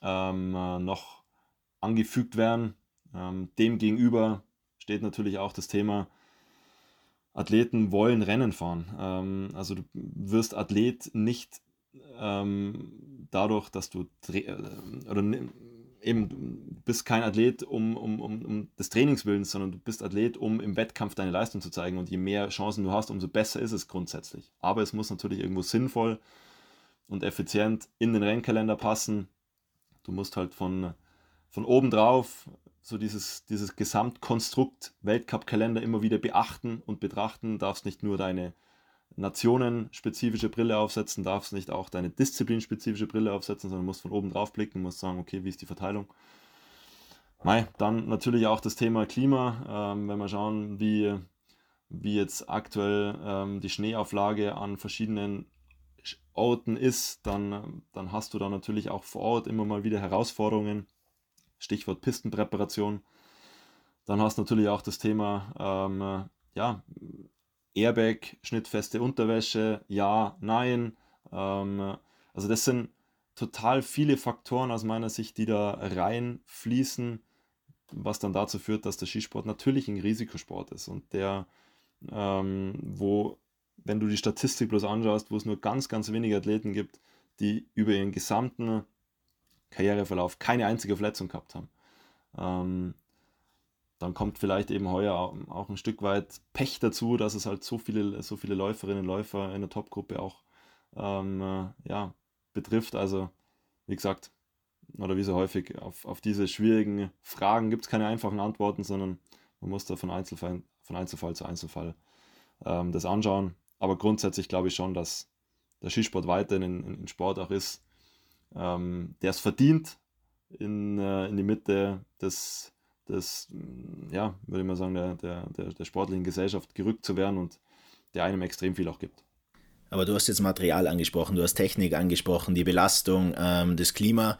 ähm, äh, noch angefügt werden. Ähm, dem gegenüber steht natürlich auch das Thema, Athleten wollen Rennen fahren. Ähm, also du wirst Athlet nicht ähm, dadurch, dass du äh, oder eben du bist kein Athlet um, um, um, um des Trainingswillens, sondern du bist Athlet, um im Wettkampf deine Leistung zu zeigen. Und je mehr Chancen du hast, umso besser ist es grundsätzlich. Aber es muss natürlich irgendwo sinnvoll und effizient in den Rennkalender passen. Du musst halt von, von oben drauf so dieses, dieses Gesamtkonstrukt Weltcup-Kalender immer wieder beachten und betrachten. Darfst nicht nur deine nationenspezifische Brille aufsetzen, darfst nicht auch deine disziplinspezifische Brille aufsetzen, sondern musst von oben drauf blicken, musst sagen, okay, wie ist die Verteilung? Mei, dann natürlich auch das Thema Klima, ähm, wenn wir schauen, wie, wie jetzt aktuell ähm, die Schneeauflage an verschiedenen Orten ist, dann, dann hast du da natürlich auch vor Ort immer mal wieder Herausforderungen. Stichwort Pistenpräparation. Dann hast du natürlich auch das Thema ähm, ja, Airbag, schnittfeste Unterwäsche, ja, nein. Ähm, also das sind total viele Faktoren aus meiner Sicht, die da reinfließen, was dann dazu führt, dass der Skisport natürlich ein Risikosport ist und der, ähm, wo, wenn du die Statistik bloß anschaust, wo es nur ganz, ganz wenige Athleten gibt, die über ihren gesamten Karriereverlauf keine einzige Verletzung gehabt haben. Ähm, dann kommt vielleicht eben heuer auch ein Stück weit Pech dazu, dass es halt so viele, so viele Läuferinnen und Läufer in der Topgruppe auch ähm, äh, ja, betrifft. Also, wie gesagt, oder wie so häufig, auf, auf diese schwierigen Fragen gibt es keine einfachen Antworten, sondern man muss da von Einzelfall, von Einzelfall zu Einzelfall ähm, das anschauen. Aber grundsätzlich glaube ich schon, dass der Skisport weiterhin ein, Sport auch ist, ähm, der es verdient, in, äh, in die Mitte des des, mm, ja, würde ich mal sagen, der, der, der, der sportlichen Gesellschaft gerückt zu werden und der einem extrem viel auch gibt.
Aber du hast jetzt Material angesprochen, du hast Technik angesprochen, die Belastung, ähm, das Klima.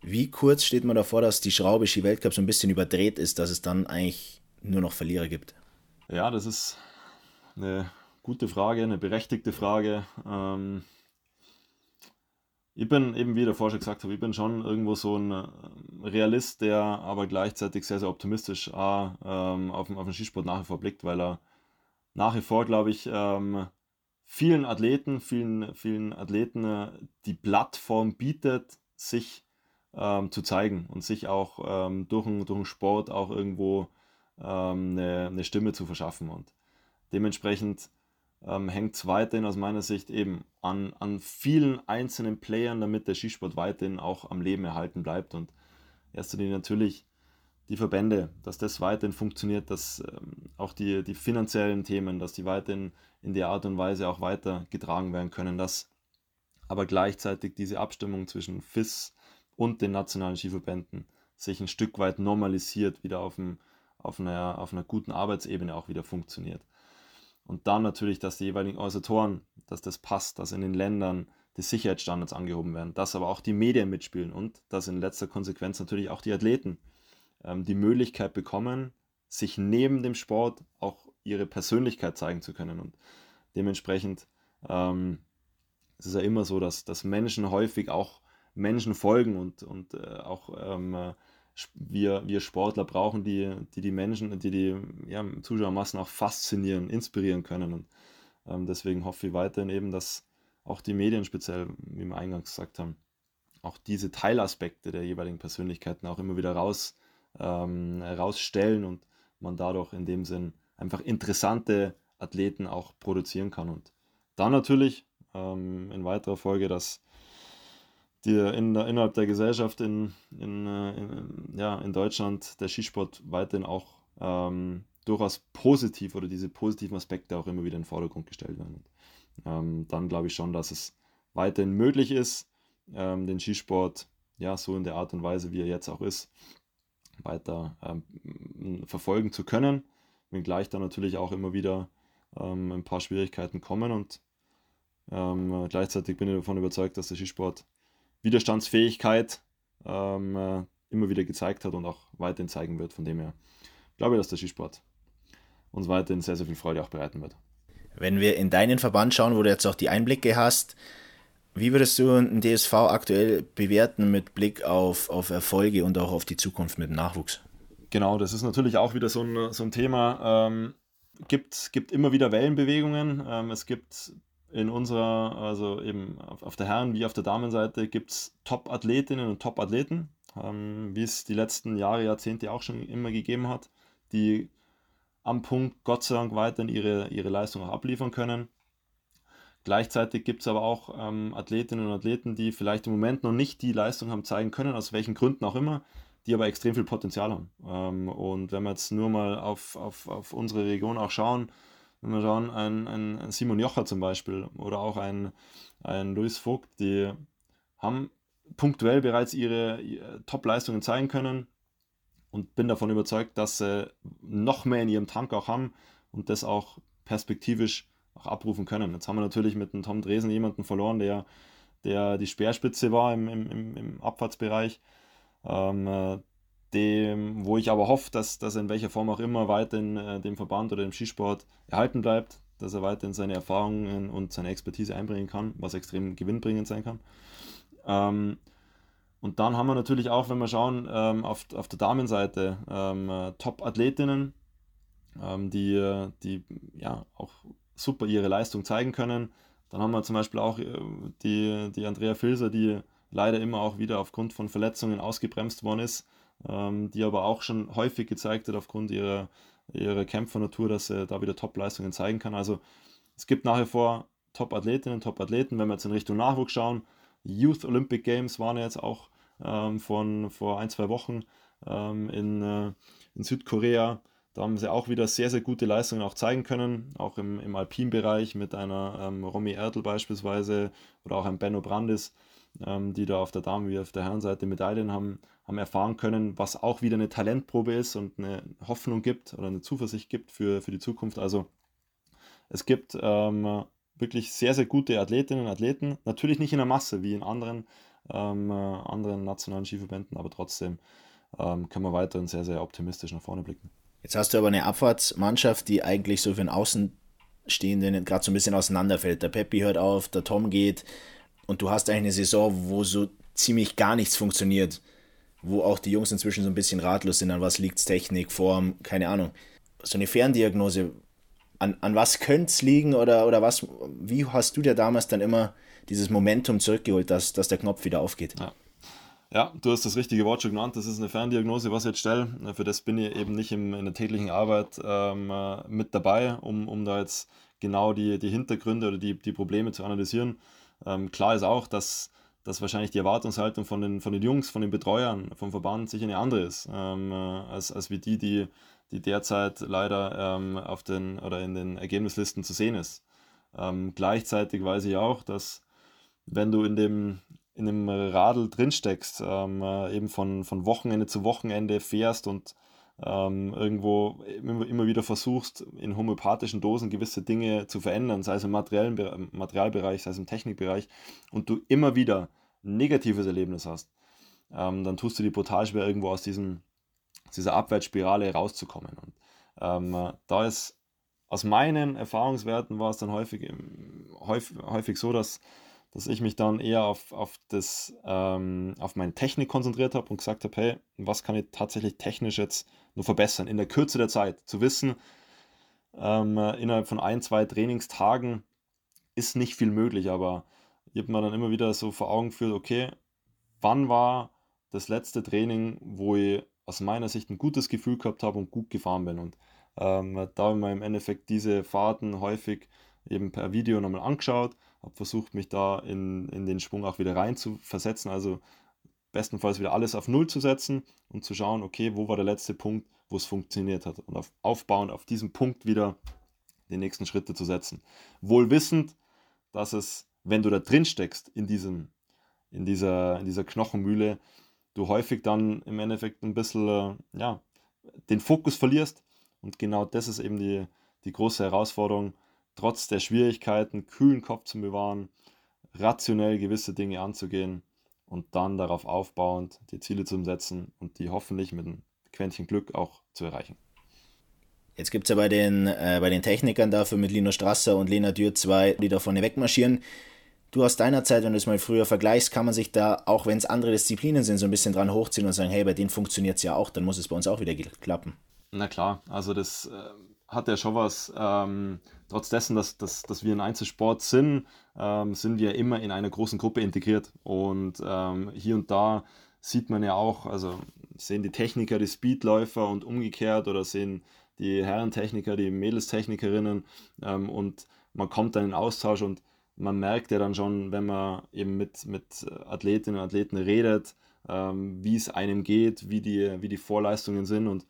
Wie kurz steht man davor, dass die Schraube Ski Weltcup so ein bisschen überdreht ist, dass es dann eigentlich nur noch Verlierer gibt?
Ja, das ist eine gute Frage, eine berechtigte Frage. Ähm, ich bin eben, wie davor schon gesagt habe, ich bin schon irgendwo so ein äh, Realist, der aber gleichzeitig sehr, sehr optimistisch auch, ähm, auf, den, auf den Skisport nach wie vor blickt, weil er nach wie vor, glaube ich, ähm, vielen Athleten, vielen, vielen Athleten äh, die Plattform bietet, sich ähm, zu zeigen und sich auch ähm, durch, den, durch den Sport auch irgendwo ähm, eine, eine Stimme zu verschaffen. Und dementsprechend hängt es weiterhin aus meiner Sicht eben an, an vielen einzelnen Playern, damit der Skisport weiterhin auch am Leben erhalten bleibt. Und erster Linie natürlich die Verbände, dass das weiterhin funktioniert, dass ähm, auch die, die finanziellen Themen, dass die weiterhin in der Art und Weise auch weitergetragen werden können, dass aber gleichzeitig diese Abstimmung zwischen FIS und den nationalen Skiverbänden sich ein Stück weit normalisiert, wieder auf, einem, auf, einer, auf einer guten Arbeitsebene auch wieder funktioniert. Und dann natürlich, dass die jeweiligen Organisatoren, dass das passt, dass in den Ländern die Sicherheitsstandards angehoben werden, dass aber auch die Medien mitspielen und dass in letzter Konsequenz natürlich auch die Athleten ähm, die Möglichkeit bekommen, sich neben dem Sport auch ihre Persönlichkeit zeigen zu können. Und dementsprechend ähm, es ist ja immer so, dass, dass Menschen häufig auch Menschen folgen und, und äh, auch ähm, wir, wir Sportler brauchen, die, die die Menschen, die die ja, Zuschauermassen auch faszinieren, inspirieren können. Und ähm, deswegen hoffe ich weiterhin eben, dass auch die Medien speziell, wie wir eingangs gesagt haben, auch diese Teilaspekte der jeweiligen Persönlichkeiten auch immer wieder raus, ähm, rausstellen und man dadurch in dem Sinn einfach interessante Athleten auch produzieren kann. Und dann natürlich ähm, in weiterer Folge, dass die in innerhalb der Gesellschaft in, in, äh, in, ja, in Deutschland der Skisport weiterhin auch ähm, durchaus positiv oder diese positiven Aspekte auch immer wieder in den Vordergrund gestellt werden. Ähm, dann glaube ich schon, dass es weiterhin möglich ist, ähm, den Skisport ja so in der Art und Weise, wie er jetzt auch ist, weiter ähm, verfolgen zu können, wenngleich dann natürlich auch immer wieder ähm, ein paar Schwierigkeiten kommen und ähm, gleichzeitig bin ich davon überzeugt, dass der Skisport Widerstandsfähigkeit ähm, äh, immer wieder gezeigt hat und auch weiterhin zeigen wird. Von dem her glaube ich, dass der Skisport uns weiterhin sehr, sehr viel Freude auch bereiten wird.
Wenn wir in deinen Verband schauen, wo du jetzt auch die Einblicke hast, wie würdest du den DSV aktuell bewerten mit Blick auf, auf Erfolge und auch auf die Zukunft mit dem Nachwuchs?
Genau, das ist natürlich auch wieder so ein, so ein Thema. Ähm, gibt, gibt immer wieder Wellenbewegungen. Ähm, es gibt in unserer, also eben auf, der Herren- wie auf der Damenseite, gibt es Top-Athletinnen und Top-Athleten, ähm, wie es die letzten Jahre, Jahrzehnte auch schon immer gegeben hat, die am Punkt Gott sei Dank weiterhin ihre, ihre Leistung auch abliefern können. Gleichzeitig gibt es aber auch ähm, Athletinnen und Athleten, die vielleicht im Moment noch nicht die Leistung haben zeigen können, aus welchen Gründen auch immer, die aber extrem viel Potenzial haben. Ähm, und wenn wir jetzt nur mal auf, auf, auf unsere Region auch schauen, wenn wir schauen, ein, ein Simon Jocher zum Beispiel oder auch ein, ein Luis Vogt, die haben punktuell bereits ihre, ihre Top-Leistungen zeigen können und bin davon überzeugt, dass sie noch mehr in ihrem Tank auch haben und das auch perspektivisch auch abrufen können. Jetzt haben wir natürlich mit dem Tom Dresen jemanden verloren, der, der die Speerspitze war im, im, im Abfahrtsbereich. Ähm, äh, dem, wo ich aber hoffe, dass, dass er in welcher Form auch immer weiter in äh, dem Verband oder im Skisport erhalten bleibt, dass er weiterhin seine Erfahrungen und seine Expertise einbringen kann, was extrem gewinnbringend sein kann. Ähm, und dann haben wir natürlich auch, wenn wir schauen, ähm, auf, auf der Damenseite ähm, äh, Top-Athletinnen, ähm, die, die ja auch super ihre Leistung zeigen können. Dann haben wir zum Beispiel auch äh, die, die Andrea Filser, die leider immer auch wieder aufgrund von Verletzungen ausgebremst worden ist, ähm, die aber auch schon häufig gezeigt hat aufgrund ihrer, ihrer Kämpfernatur, dass sie da wieder Top-Leistungen zeigen kann. Also es gibt nach wie vor Top-Athletinnen, Top-Athleten. Wenn wir jetzt in Richtung Nachwuchs schauen, Youth Olympic Games waren jetzt auch ähm, von vor ein, zwei Wochen ähm, in, äh, in Südkorea. Da haben sie auch wieder sehr, sehr gute Leistungen auch zeigen können, auch im, im Alpinbereich mit einer ähm, Romy Erdl beispielsweise oder auch einem Benno Brandis, ähm, die da auf der Damen- wie auf der Herrenseite Medaillen haben, haben erfahren können, was auch wieder eine Talentprobe ist und eine Hoffnung gibt oder eine Zuversicht gibt für, für die Zukunft. Also es gibt ähm, wirklich sehr, sehr gute Athletinnen und Athleten, natürlich nicht in der Masse wie in anderen, ähm, äh, anderen nationalen Skiverbänden, aber trotzdem ähm, können wir weiterhin sehr, sehr optimistisch nach vorne blicken.
Jetzt hast du aber eine Abfahrtsmannschaft, die eigentlich so für den Außenstehenden gerade so ein bisschen auseinanderfällt. Der Peppi hört auf, der Tom geht und du hast eigentlich eine Saison, wo so ziemlich gar nichts funktioniert. Wo auch die Jungs inzwischen so ein bisschen ratlos sind, an was liegt Technik, Form, keine Ahnung. So eine Ferndiagnose, an, an was könnte es liegen oder, oder was, wie hast du dir damals dann immer dieses Momentum zurückgeholt, dass, dass der Knopf wieder aufgeht?
Ja. Ja, du hast das richtige Wort schon genannt. Das ist eine Ferndiagnose, was ich jetzt stelle. Für das bin ich eben nicht im, in der täglichen Arbeit ähm, äh, mit dabei, um, um da jetzt genau die, die Hintergründe oder die, die Probleme zu analysieren. Ähm, klar ist auch, dass, dass wahrscheinlich die Erwartungshaltung von den, von den Jungs, von den Betreuern, vom Verband sicher eine andere ist, ähm, äh, als, als wie die, die, die derzeit leider ähm, auf den oder in den Ergebnislisten zu sehen ist. Ähm, gleichzeitig weiß ich auch, dass wenn du in dem, in dem Radl drinsteckst, ähm, äh, eben von, von Wochenende zu Wochenende fährst und ähm, irgendwo immer, immer wieder versuchst, in homöopathischen Dosen gewisse Dinge zu verändern, sei es im materiellen, Materialbereich, sei es im Technikbereich, und du immer wieder ein negatives Erlebnis hast, ähm, dann tust du die brutal schwer, irgendwo aus, diesem, aus dieser Abwärtsspirale rauszukommen. Und ähm, äh, da ist aus meinen Erfahrungswerten war es dann häufig, häufig, häufig so, dass dass ich mich dann eher auf, auf, das, ähm, auf meine Technik konzentriert habe und gesagt habe, hey, was kann ich tatsächlich technisch jetzt nur verbessern in der Kürze der Zeit? Zu wissen, ähm, innerhalb von ein, zwei Trainingstagen ist nicht viel möglich, aber ich habe mir dann immer wieder so vor Augen geführt, okay, wann war das letzte Training, wo ich aus meiner Sicht ein gutes Gefühl gehabt habe und gut gefahren bin. Und ähm, da habe ich mir im Endeffekt diese Fahrten häufig eben per Video nochmal angeschaut, habe versucht, mich da in, in den Schwung auch wieder rein zu versetzen, also bestenfalls wieder alles auf Null zu setzen und zu schauen, okay, wo war der letzte Punkt, wo es funktioniert hat und auf, aufbauend auf diesem Punkt wieder die nächsten Schritte zu setzen. Wohl wissend, dass es, wenn du da drin steckst in, diesem, in, dieser, in dieser Knochenmühle, du häufig dann im Endeffekt ein bisschen äh, ja, den Fokus verlierst. Und genau das ist eben die, die große Herausforderung, trotz der Schwierigkeiten, kühlen Kopf zu bewahren, rationell gewisse Dinge anzugehen und dann darauf aufbauend die Ziele zu setzen und die hoffentlich mit einem Quäntchen Glück auch zu erreichen.
Jetzt gibt es ja bei den, äh, bei den Technikern dafür mit Lino Strasser und Lena Dürr zwei, die da vorne wegmarschieren. Du aus deiner Zeit, wenn du es mal früher vergleichst, kann man sich da, auch wenn es andere Disziplinen sind, so ein bisschen dran hochziehen und sagen, hey, bei denen funktioniert es ja auch, dann muss es bei uns auch wieder klappen.
Na klar, also das äh, hat ja schon was. Ähm, trotz dessen, dass, dass, dass wir ein Einzelsport sind, ähm, sind wir immer in einer großen Gruppe integriert. Und ähm, hier und da sieht man ja auch, also sehen die Techniker die Speedläufer und umgekehrt oder sehen die Herrentechniker, die Mädelstechnikerinnen ähm, und man kommt dann in Austausch und man merkt ja dann schon, wenn man eben mit, mit Athletinnen und Athleten redet, ähm, wie es einem geht, wie die, wie die Vorleistungen sind und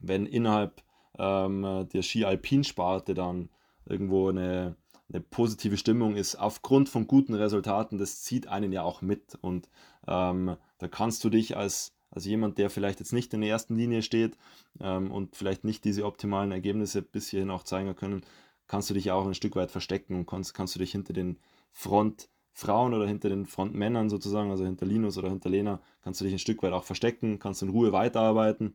wenn innerhalb ähm, der Ski-Alpin-Sparte dann irgendwo eine, eine positive Stimmung ist, aufgrund von guten Resultaten, das zieht einen ja auch mit. Und ähm, da kannst du dich als also jemand, der vielleicht jetzt nicht in der ersten Linie steht ähm, und vielleicht nicht diese optimalen Ergebnisse bis hierhin auch zeigen können, kannst du dich auch ein Stück weit verstecken und kannst, kannst du dich hinter den Frontfrauen oder hinter den Frontmännern sozusagen, also hinter Linus oder hinter Lena, kannst du dich ein Stück weit auch verstecken, kannst in Ruhe weiterarbeiten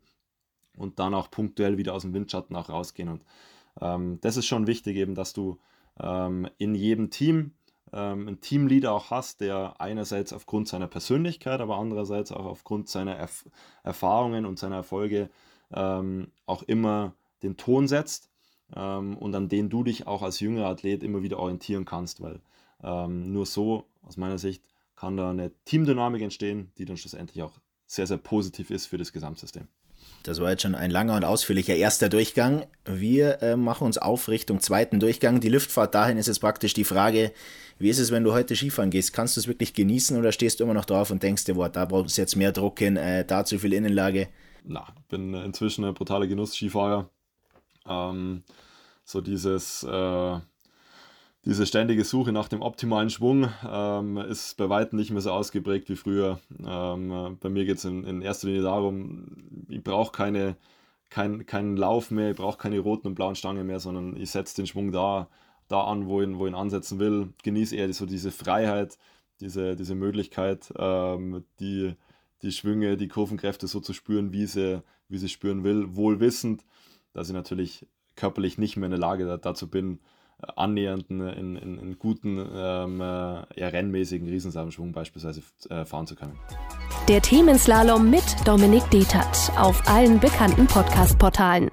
und dann auch punktuell wieder aus dem Windschatten auch rausgehen. Und ähm, das ist schon wichtig, eben, dass du ähm, in jedem Team ähm, einen Teamleader auch hast, der einerseits aufgrund seiner Persönlichkeit, aber andererseits auch aufgrund seiner Erf Erfahrungen und seiner Erfolge ähm, auch immer den Ton setzt ähm, und an den du dich auch als jüngerer Athlet immer wieder orientieren kannst, weil ähm, nur so aus meiner Sicht kann da eine Teamdynamik entstehen, die dann schlussendlich auch sehr, sehr positiv ist für das Gesamtsystem.
Das war jetzt schon ein langer und ausführlicher erster Durchgang. Wir äh, machen uns auf Richtung zweiten Durchgang. Die Luftfahrt dahin ist jetzt praktisch die Frage, wie ist es, wenn du heute Skifahren gehst? Kannst du es wirklich genießen oder stehst du immer noch drauf und denkst dir, boah, da braucht es jetzt mehr Druck hin, äh, da zu viel Innenlage?
Na, bin inzwischen ein brutaler Genuss-Skifahrer. Ähm, so dieses... Äh diese ständige Suche nach dem optimalen Schwung ähm, ist bei weitem nicht mehr so ausgeprägt wie früher. Ähm, bei mir geht es in, in, erster Linie darum, ich brauche keine, kein, keinen Lauf mehr, ich brauche keine roten und blauen Stangen mehr, sondern ich setze den Schwung da, da an, wo ich, wo ich ihn ansetzen will. Genieße eher so diese Freiheit, diese, diese Möglichkeit, ähm, die, die Schwünge, die Kurvenkräfte so zu spüren, wie sie, wie sie spüren will, wohl wissend, dass ich natürlich körperlich nicht mehr in der Lage dazu bin, annähernden, in, in, in guten, ähm, äh, ja, rennmäßigen Riesensamschwung beispielsweise äh, fahren zu können.
Der Themenslalom mit Dominik Detert auf allen bekannten Podcast-Portalen.